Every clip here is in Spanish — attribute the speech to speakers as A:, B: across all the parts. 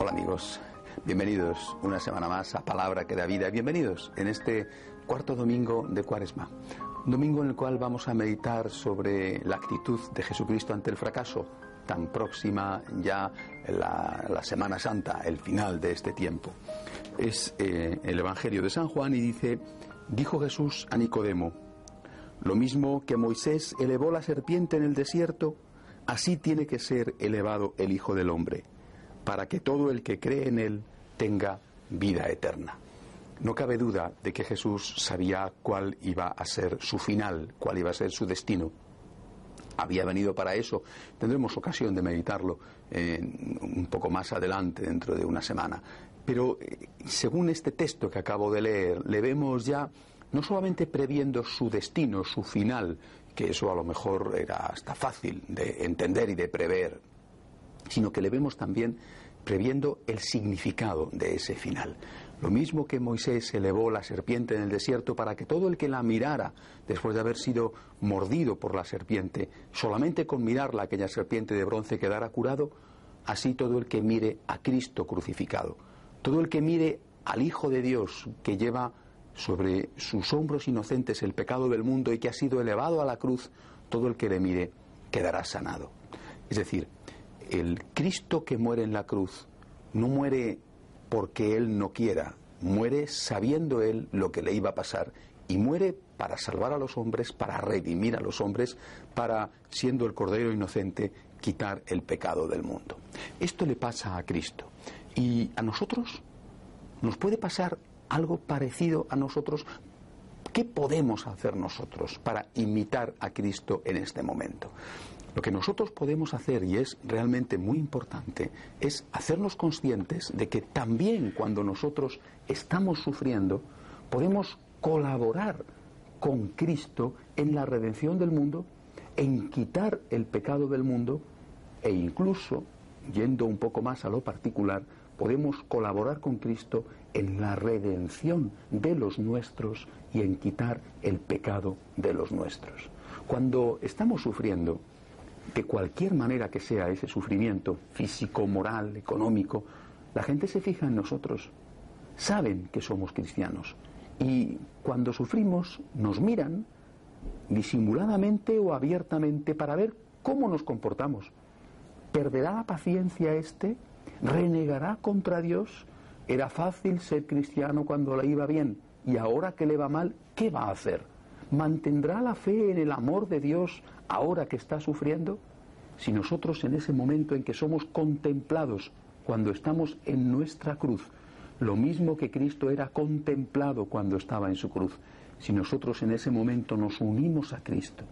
A: Hola amigos, bienvenidos una semana más a Palabra que da vida. Bienvenidos en este cuarto domingo de Cuaresma. Domingo en el cual vamos a meditar sobre la actitud de Jesucristo ante el fracaso, tan próxima ya la, Semana Santa, el final de este tiempo. Es eh, el Evangelio de San Juan y dice, dijo Jesús a Nicodemo, lo mismo que Moisés elevó la serpiente en el desierto, así tiene que ser elevado el Hijo del Hombre para que todo el que cree en Él tenga vida eterna. No cabe duda de que Jesús sabía cuál iba a ser su final, cuál iba a ser su destino. Había venido para eso. Tendremos ocasión de meditarlo un poco más adelante, dentro de una semana. Pero eh, según este texto que acabo de leer, le vemos ya no solamente previendo su destino, su final, que eso a lo mejor era hasta fácil de entender y de prever, sino que le vemos también previendo el significado de ese final. Lo mismo que Moisés elevó la serpiente en el desierto para que todo el que la mirara, después de haber sido mordido por la serpiente, solamente con mirarla aquella serpiente de bronce quedara curado, así todo el que mire a Cristo crucificado, todo el que mire al Hijo de Dios que lleva sobre sus hombros inocentes el pecado del mundo y que ha sido elevado a la cruz, todo el que le mire quedará sanado. Es decir, el Cristo que muere en la cruz no muere porque Él no quiera, muere sabiendo Él lo que le iba a pasar y muere para salvar a los hombres, para redimir a los hombres, para, siendo el Cordero Inocente, quitar el pecado del mundo. Esto le pasa a Cristo. Y a nosotros nos puede pasar algo parecido a nosotros. ¿Qué podemos hacer nosotros para imitar a Cristo en este momento? Lo que nosotros podemos hacer, y es realmente muy importante, es hacernos conscientes de que también cuando nosotros estamos sufriendo, podemos colaborar con Cristo en la redención del mundo, en quitar el pecado del mundo e incluso, yendo un poco más a lo particular, podemos colaborar con Cristo en la redención de los nuestros y en quitar el pecado de los nuestros. Cuando estamos sufriendo, de cualquier manera que sea ese sufrimiento físico, moral, económico, la gente se fija en nosotros. Saben que somos cristianos. Y cuando sufrimos nos miran disimuladamente o abiertamente para ver cómo nos comportamos. ¿Perderá la paciencia este? ¿Renegará contra Dios? Era fácil ser cristiano cuando le iba bien y ahora que le va mal, ¿qué va a hacer? ¿Mantendrá la fe en el amor de Dios ahora que está sufriendo? Si nosotros en ese momento en que somos contemplados, cuando estamos en nuestra cruz, lo mismo que Cristo era contemplado cuando estaba en su cruz, si nosotros en ese momento nos unimos a Cristo,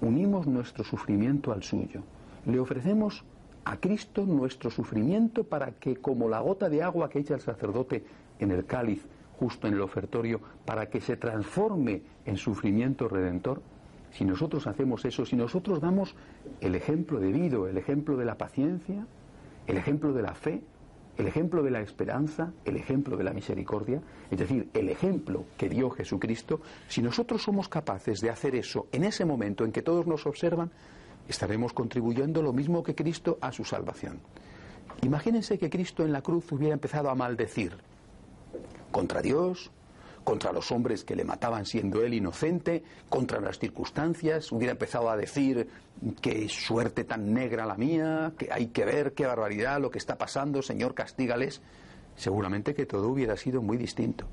A: unimos nuestro sufrimiento al suyo, le ofrecemos a Cristo nuestro sufrimiento para que como la gota de agua que echa el sacerdote en el cáliz justo en el ofertorio para que se transforme en sufrimiento redentor? Si nosotros hacemos eso, si nosotros damos el ejemplo debido, el ejemplo de la paciencia, el ejemplo de la fe, el ejemplo de la esperanza, el ejemplo de la misericordia, es decir, el ejemplo que dio Jesucristo, si nosotros somos capaces de hacer eso en ese momento en que todos nos observan, estaremos contribuyendo lo mismo que Cristo a su salvación. Imagínense que Cristo en la cruz hubiera empezado a maldecir contra Dios, contra los hombres que le mataban siendo él inocente, contra las circunstancias, hubiera empezado a decir qué suerte tan negra la mía, que hay que ver qué barbaridad lo que está pasando, Señor, castígales, seguramente que todo hubiera sido muy distinto.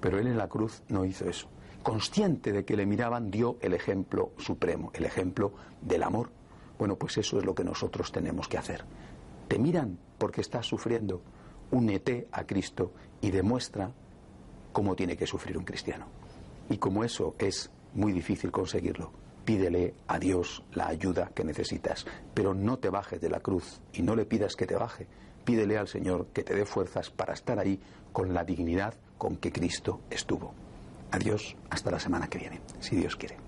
A: Pero él en la cruz no hizo eso. Consciente de que le miraban, dio el ejemplo supremo, el ejemplo del amor. Bueno, pues eso es lo que nosotros tenemos que hacer. Te miran porque estás sufriendo, únete a Cristo y demuestra cómo tiene que sufrir un cristiano. Y como eso es muy difícil conseguirlo, pídele a Dios la ayuda que necesitas, pero no te bajes de la cruz y no le pidas que te baje. Pídele al Señor que te dé fuerzas para estar ahí con la dignidad con que Cristo estuvo. Adiós, hasta la semana que viene, si Dios quiere.